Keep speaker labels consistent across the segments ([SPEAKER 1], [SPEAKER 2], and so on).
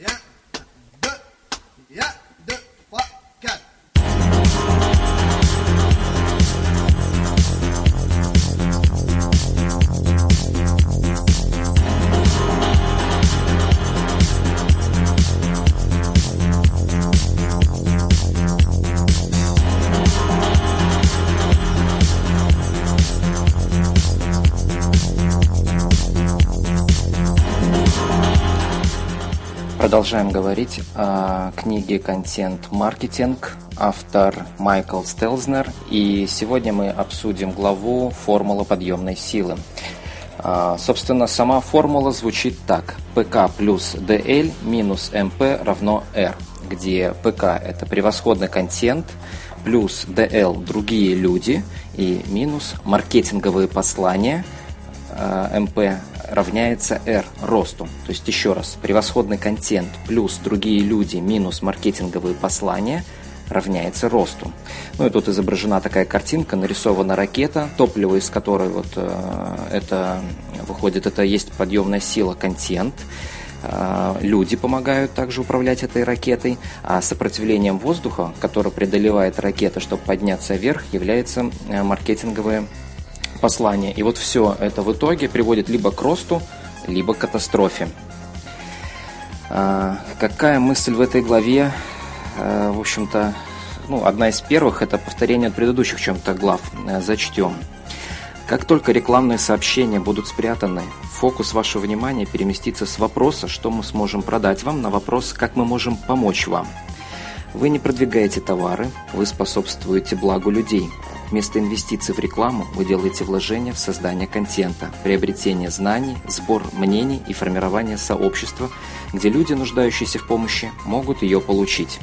[SPEAKER 1] yeah, yeah. Продолжаем говорить о книге «Контент-маркетинг», автор Майкл Стелзнер, и сегодня мы обсудим главу «Формула подъемной силы». А, собственно, сама формула звучит так. ПК плюс DL минус МП равно R, где ПК – это превосходный контент, плюс DL – другие люди, и минус маркетинговые послания, а, МП равняется R росту. То есть еще раз, превосходный контент плюс другие люди минус маркетинговые послания равняется росту. Ну и тут изображена такая картинка, нарисована ракета, топливо из которой вот э, это выходит, это есть подъемная сила контент. Э, люди помогают также управлять этой ракетой, а сопротивлением воздуха, которое преодолевает ракета, чтобы подняться вверх, является э, маркетинговые послание. И вот все это в итоге приводит либо к росту, либо к катастрофе. А, какая мысль в этой главе? А, в общем-то, ну, одна из первых – это повторение от предыдущих чем-то глав. А, зачтем. Как только рекламные сообщения будут спрятаны, фокус вашего внимания переместится с вопроса, что мы сможем продать вам, на вопрос, как мы можем помочь вам. Вы не продвигаете товары, вы способствуете благу людей – Вместо инвестиций в рекламу вы делаете вложения в создание контента, приобретение знаний, сбор мнений и формирование сообщества, где люди, нуждающиеся в помощи, могут ее получить.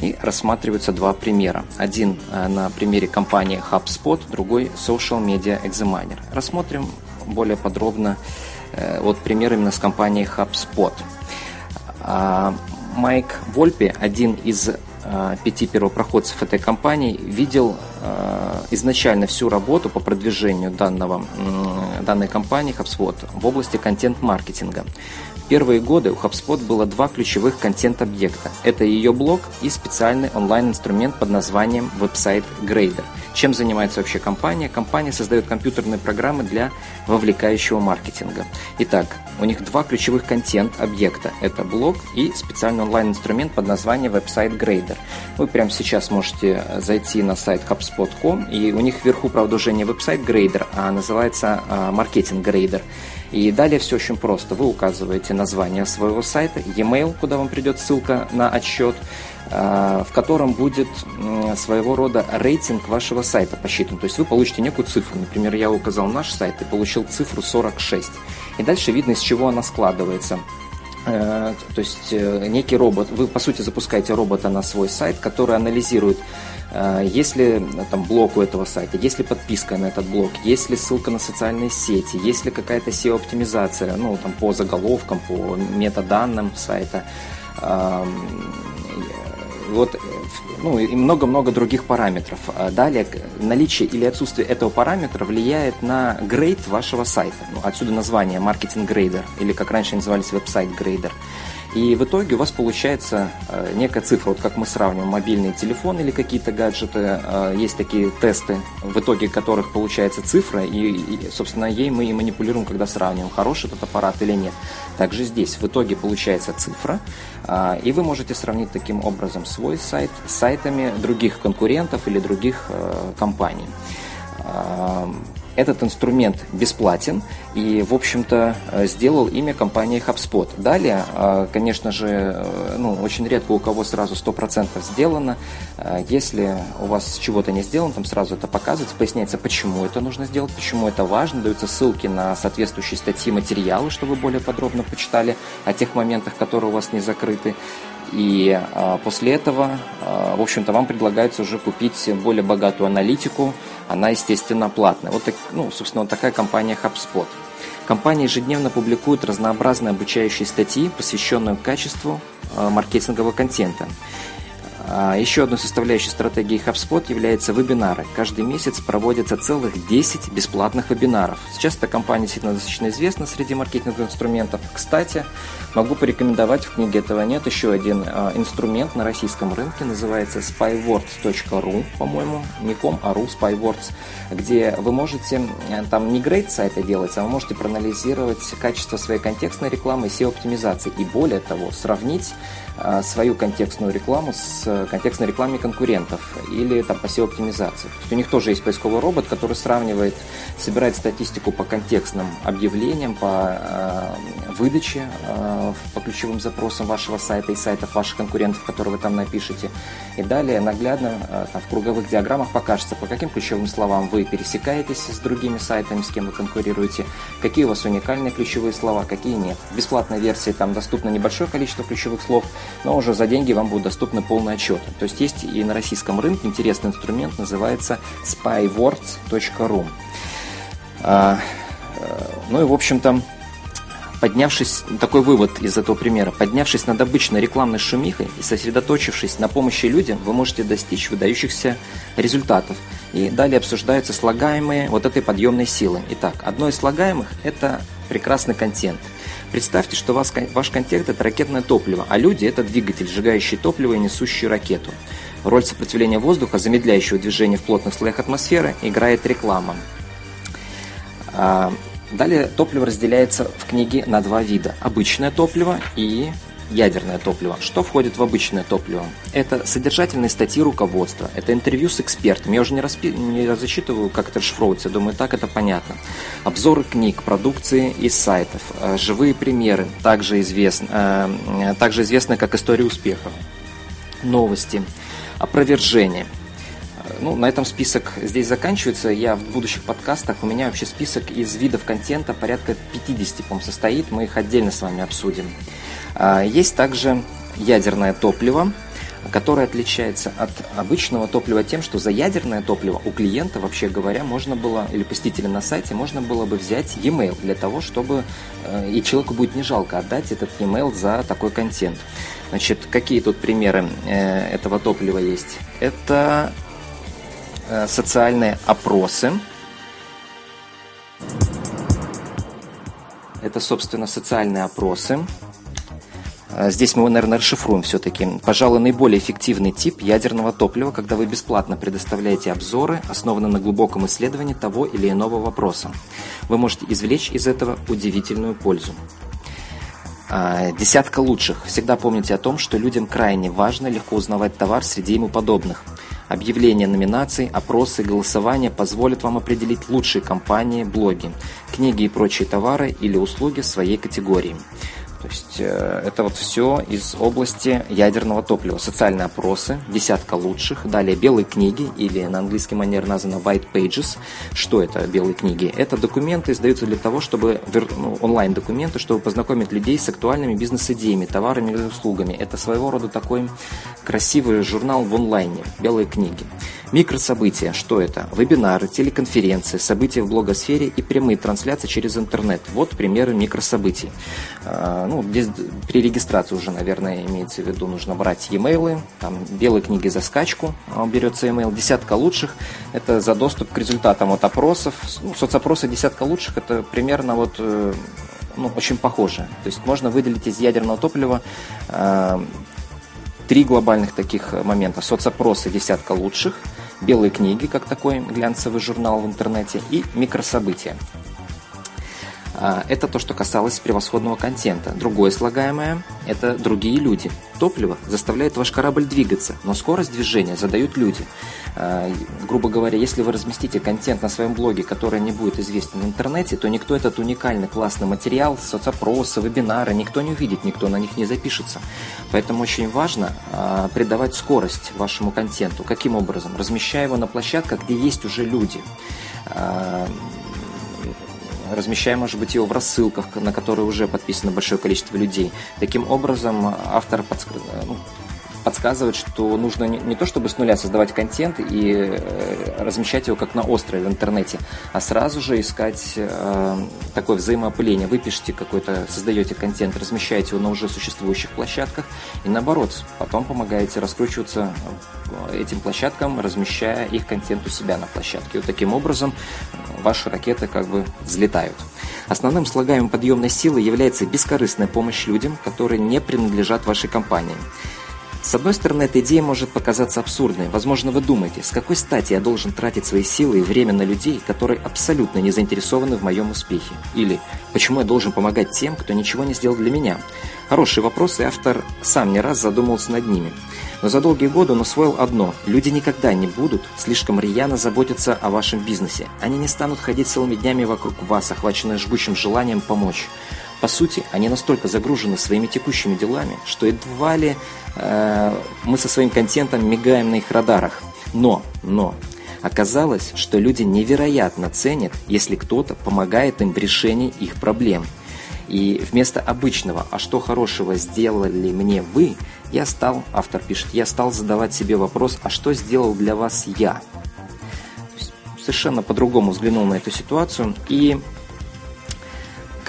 [SPEAKER 1] И рассматриваются два примера. Один э, на примере компании HubSpot, другой Social Media Examiner. Рассмотрим более подробно э, вот пример именно с компанией HubSpot. А, Майк Вольпе, один из Э, пяти первопроходцев этой компании видел изначально всю работу по продвижению данного, данной компании HubSpot в области контент-маркетинга первые годы у HubSpot было два ключевых контент-объекта. Это ее блог и специальный онлайн-инструмент под названием Website Grader. Чем занимается вообще компания? Компания создает компьютерные программы для вовлекающего маркетинга. Итак, у них два ключевых контент-объекта. Это блог и специальный онлайн-инструмент под названием Website Grader. Вы прямо сейчас можете зайти на сайт HubSpot.com и у них вверху, правда, уже не Website Grader, а называется Marketing Grader. И далее все очень просто. Вы указываете название своего сайта, e-mail, куда вам придет ссылка на отчет, а, в котором будет своего рода рейтинг вашего сайта посчитан. То есть вы получите некую цифру. Например, я указал наш сайт и получил цифру 46. И дальше видно, из чего она складывается. Э, то есть э, некий робот, вы по сути запускаете робота на свой сайт, который анализирует а, если там блок у этого сайта, если подписка на этот блок, есть ли ссылка на социальные сети, есть ли какая-то SEO-оптимизация, ну, там, по заголовкам, по метаданным сайта, вот, ну, и много-много других параметров. А далее, наличие или отсутствие этого параметра влияет на грейд вашего сайта. Ну, отсюда название маркетинг грейдер, или как раньше назывались веб-сайт грейдер. И в итоге у вас получается э, некая цифра, вот как мы сравниваем мобильный телефон или какие-то гаджеты, э, есть такие тесты, в итоге которых получается цифра, и, собственно, ей мы и манипулируем, когда сравниваем, хороший этот аппарат или нет. Также здесь в итоге получается цифра, э, и вы можете сравнить таким образом свой сайт с сайтами других конкурентов или других компаний. Этот инструмент бесплатен и, в общем-то, э, сделал имя компании HubSpot. Далее, э, конечно же, э, ну, очень редко у кого сразу 100% сделано. Если у вас чего-то не сделано, там сразу это показывается, поясняется, почему это нужно сделать, почему это важно, даются ссылки на соответствующие статьи, материалы, чтобы вы более подробно почитали о тех моментах, которые у вас не закрыты. И а, после этого, а, в общем-то, вам предлагается уже купить более богатую аналитику. Она, естественно, платная. Вот, так, ну, собственно, вот такая компания HubSpot. Компания ежедневно публикует разнообразные обучающие статьи, посвященные качеству а, маркетингового контента. А, еще одной составляющей стратегии HubSpot является вебинары. Каждый месяц проводятся целых 10 бесплатных вебинаров. Сейчас эта компания действительно достаточно известна среди маркетинговых инструментов. Кстати, могу порекомендовать, в книге этого нет, еще один э, инструмент на российском рынке, называется spywords.ru, по-моему, не ком, а ru, spywords, где вы можете, э, там не грейд сайта делать, а вы можете проанализировать качество своей контекстной рекламы SEO-оптимизации. И более того, сравнить э, свою контекстную рекламу с контекстной рекламе конкурентов или там, по SEO-оптимизации. То есть у них тоже есть поисковый робот, который сравнивает, собирает статистику по контекстным объявлениям, по э, выдаче э, по ключевым запросам вашего сайта и сайтов ваших конкурентов, которые вы там напишете. И далее наглядно э, там, в круговых диаграммах покажется, по каким ключевым словам вы пересекаетесь с другими сайтами, с кем вы конкурируете, какие у вас уникальные ключевые слова, какие нет. В бесплатной версии там доступно небольшое количество ключевых слов, но уже за деньги вам будут доступны полные отчеты. То есть есть и на российском рынке интересный инструмент, называется spywords.ru. А, э, ну и, в общем-то, поднявшись, такой вывод из этого примера, поднявшись над обычной рекламной шумихой и сосредоточившись на помощи людям, вы можете достичь выдающихся результатов. И далее обсуждаются слагаемые вот этой подъемной силы. Итак, одно из слагаемых – это прекрасный контент. Представьте, что вас, ваш контент – это ракетное топливо, а люди – это двигатель, сжигающий топливо и несущий ракету. Роль сопротивления воздуха, замедляющего движение в плотных слоях атмосферы, играет реклама. А, далее топливо разделяется в книге на два вида. Обычное топливо и ядерное топливо. Что входит в обычное топливо? Это содержательные статьи руководства, это интервью с экспертами. Я уже не, распи... не зачитываю, как это расшифровывается, думаю, так это понятно. Обзоры книг, продукции из сайтов, э, живые примеры, также, известны, э, также известны как история успеха, новости, опровержение – ну, на этом список здесь заканчивается. Я в будущих подкастах, у меня вообще список из видов контента порядка 50, по состоит. Мы их отдельно с вами обсудим. А, есть также ядерное топливо, которое отличается от обычного топлива тем, что за ядерное топливо у клиента, вообще говоря, можно было, или посетителя на сайте, можно было бы взять e-mail для того, чтобы э, и человеку будет не жалко отдать этот e-mail за такой контент. Значит, какие тут примеры э, этого топлива есть? Это социальные опросы, это, собственно, социальные опросы. А, здесь мы, наверное, расшифруем все-таки. Пожалуй, наиболее эффективный тип ядерного топлива, когда вы бесплатно предоставляете обзоры, основанные на глубоком исследовании того или иного вопроса. Вы можете извлечь из этого удивительную пользу. А, десятка лучших. Всегда помните о том, что людям крайне важно легко узнавать товар среди ему подобных. Объявление номинаций, опросы, голосования позволят вам определить лучшие компании, блоги, книги и прочие товары или услуги в своей категории. То есть э, это вот все из области ядерного топлива. Социальные опросы, десятка лучших. Далее белые книги, или на английский манер названо white pages. Что это белые книги? Это документы издаются для того, чтобы, ну, онлайн-документы, чтобы познакомить людей с актуальными бизнес-идеями, товарами и услугами. Это своего рода такой красивый журнал в онлайне, белые книги. Микрособытия. Что это? Вебинары, телеконференции, события в блогосфере и прямые трансляции через интернет. Вот примеры микрособытий. А, ну, здесь при регистрации уже, наверное, имеется в виду, нужно брать e-mail, там белые книги за скачку, а, берется e-mail, десятка лучших, это за доступ к результатам от опросов. Ну, соцопросы десятка лучших, это примерно вот э, ну, очень похоже. То есть можно выделить из ядерного топлива э, три глобальных таких момента. Соцопросы десятка лучших, белые книги, как такой глянцевый журнал в интернете, и микрособытия. А, это то, что касалось превосходного контента. Другое слагаемое – это другие люди. Топливо заставляет ваш корабль двигаться, но скорость движения задают люди. А, грубо говоря, если вы разместите контент на своем блоге, который не будет известен в интернете, то никто этот уникальный классный материал, соцопросы, вебинары, никто не увидит, никто на них не запишется. Поэтому очень важно а, придавать скорость вашему контенту. Каким образом? Размещая его на площадках, где есть уже люди размещая, может быть, его в рассылках, на которые уже подписано большое количество людей. Таким образом, автор подск... ну, подсказывает, что нужно не, не то чтобы с нуля создавать контент и э, размещать его как на острове в интернете, а сразу же искать э, такое взаимоопыление. Вы пишете какой-то, создаете контент, размещаете его на уже существующих площадках и наоборот, потом помогаете раскручиваться этим площадкам, размещая их контент у себя на площадке. Вот таким образом ваши ракеты как бы взлетают. Основным слагаемым подъемной силы является бескорыстная помощь людям, которые не принадлежат вашей компании. С одной стороны, эта идея может показаться абсурдной. Возможно, вы думаете, с какой стати я должен тратить свои силы и время на людей, которые абсолютно не заинтересованы в моем успехе? Или почему я должен помогать тем, кто ничего не сделал для меня? Хороший вопрос, и автор сам не раз задумывался над ними. Но за долгие годы он усвоил одно – люди никогда не будут слишком рьяно заботиться о вашем бизнесе. Они не станут ходить целыми днями вокруг вас, охваченные жгучим желанием помочь. По сути, они настолько загружены своими текущими делами, что едва ли э, мы со своим контентом мигаем на их радарах. Но, но, оказалось, что люди невероятно ценят, если кто-то помогает им в решении их проблем. И вместо обычного «а что хорошего сделали мне вы?» я стал, автор пишет, я стал задавать себе вопрос «а что сделал для вас я?» Совершенно по-другому взглянул на эту ситуацию и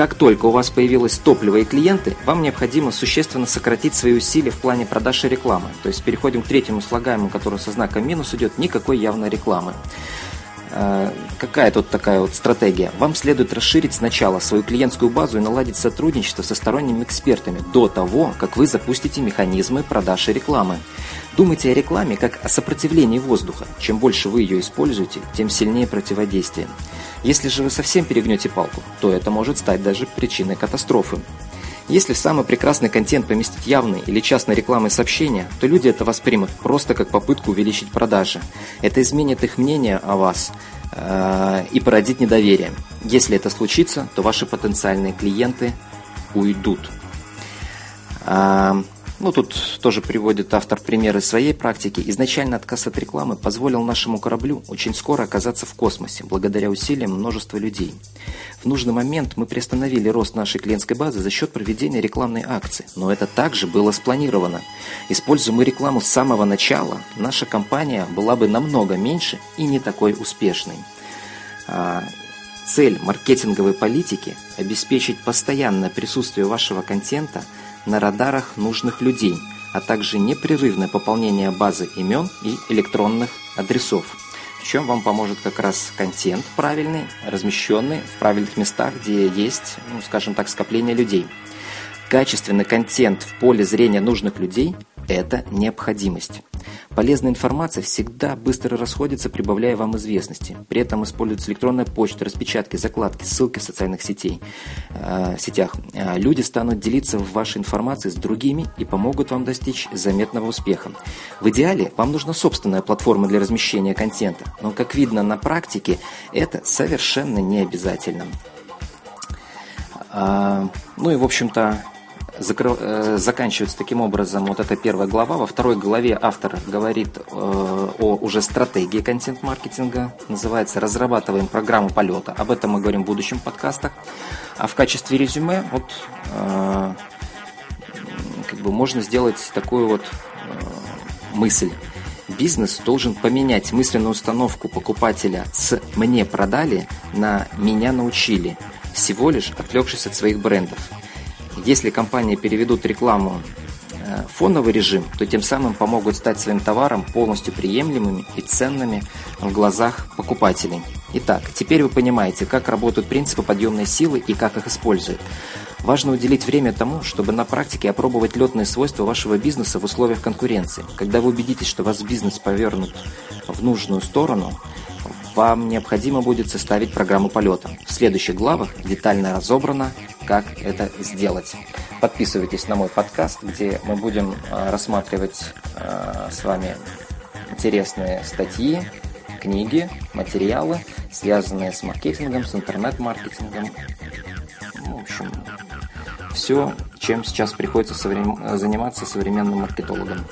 [SPEAKER 1] как только у вас появилось топливо и клиенты, вам необходимо существенно сократить свои усилия в плане продаж и рекламы. То есть переходим к третьему слагаемому, который со знаком минус идет, никакой явной рекламы. Э, какая тут такая вот стратегия? Вам следует расширить сначала свою клиентскую базу и наладить сотрудничество со сторонними экспертами до того, как вы запустите механизмы продаж и рекламы. Думайте о рекламе как о сопротивлении воздуха. Чем больше вы ее используете, тем сильнее противодействие. Если же вы совсем перегнете палку, то это может стать даже причиной катастрофы. Если в самый прекрасный контент поместить явные или частные рекламы сообщения, то люди это воспримут просто как попытку увеличить продажи. Это изменит их мнение о вас э, и породит недоверие. Если это случится, то ваши потенциальные клиенты уйдут. Э, ну, тут тоже приводит автор примеры своей практики. Изначально отказ от рекламы позволил нашему кораблю очень скоро оказаться в космосе, благодаря усилиям множества людей. В нужный момент мы приостановили рост нашей клиентской базы за счет проведения рекламной акции, но это также было спланировано. Используя мы рекламу с самого начала, наша компания была бы намного меньше и не такой успешной. А, цель маркетинговой политики – обеспечить постоянное присутствие вашего контента – на радарах нужных людей, а также непрерывное пополнение базы имен и электронных адресов. В чем вам поможет как раз контент правильный, размещенный в правильных местах, где есть, ну, скажем так, скопление людей. Качественный контент в поле зрения нужных людей – это необходимость. Полезная информация всегда быстро расходится, прибавляя вам известности. При этом используется электронная почта, распечатки, закладки, ссылки в социальных сетей, э, сетях. Э, люди станут делиться вашей информацией с другими и помогут вам достичь заметного успеха. В идеале вам нужна собственная платформа для размещения контента, но, как видно на практике, это совершенно не обязательно. А, ну и, в общем-то, закры... Э, заканчивается таким образом вот эта первая глава. Во второй главе автор говорит э, о уже стратегии контент-маркетинга. Называется «Разрабатываем программу полета». Об этом мы говорим в будущем подкастах. А в качестве резюме вот, э, как бы можно сделать такую вот мысль. Бизнес должен поменять мысленную установку покупателя с «мне продали» на «меня научили», всего лишь отвлекшись от своих брендов. Если компании переведут рекламу э, в фоновый режим, то тем самым помогут стать своим товаром полностью приемлемыми и ценными в глазах покупателей. Итак, теперь вы понимаете, как работают принципы подъемной силы и как их используют. Важно уделить время тому, чтобы на практике опробовать летные свойства вашего бизнеса в условиях конкуренции. Когда вы убедитесь, что ваш бизнес повернут в нужную сторону, вам необходимо будет составить программу полета. В следующих главах детально разобрано, как это сделать. Подписывайтесь на мой подкаст, где мы будем э, рассматривать э, с вами интересные статьи, книги, материалы, связанные с маркетингом, с интернет-маркетингом. Ну, в общем, все, чем сейчас приходится заниматься современным маркетологам.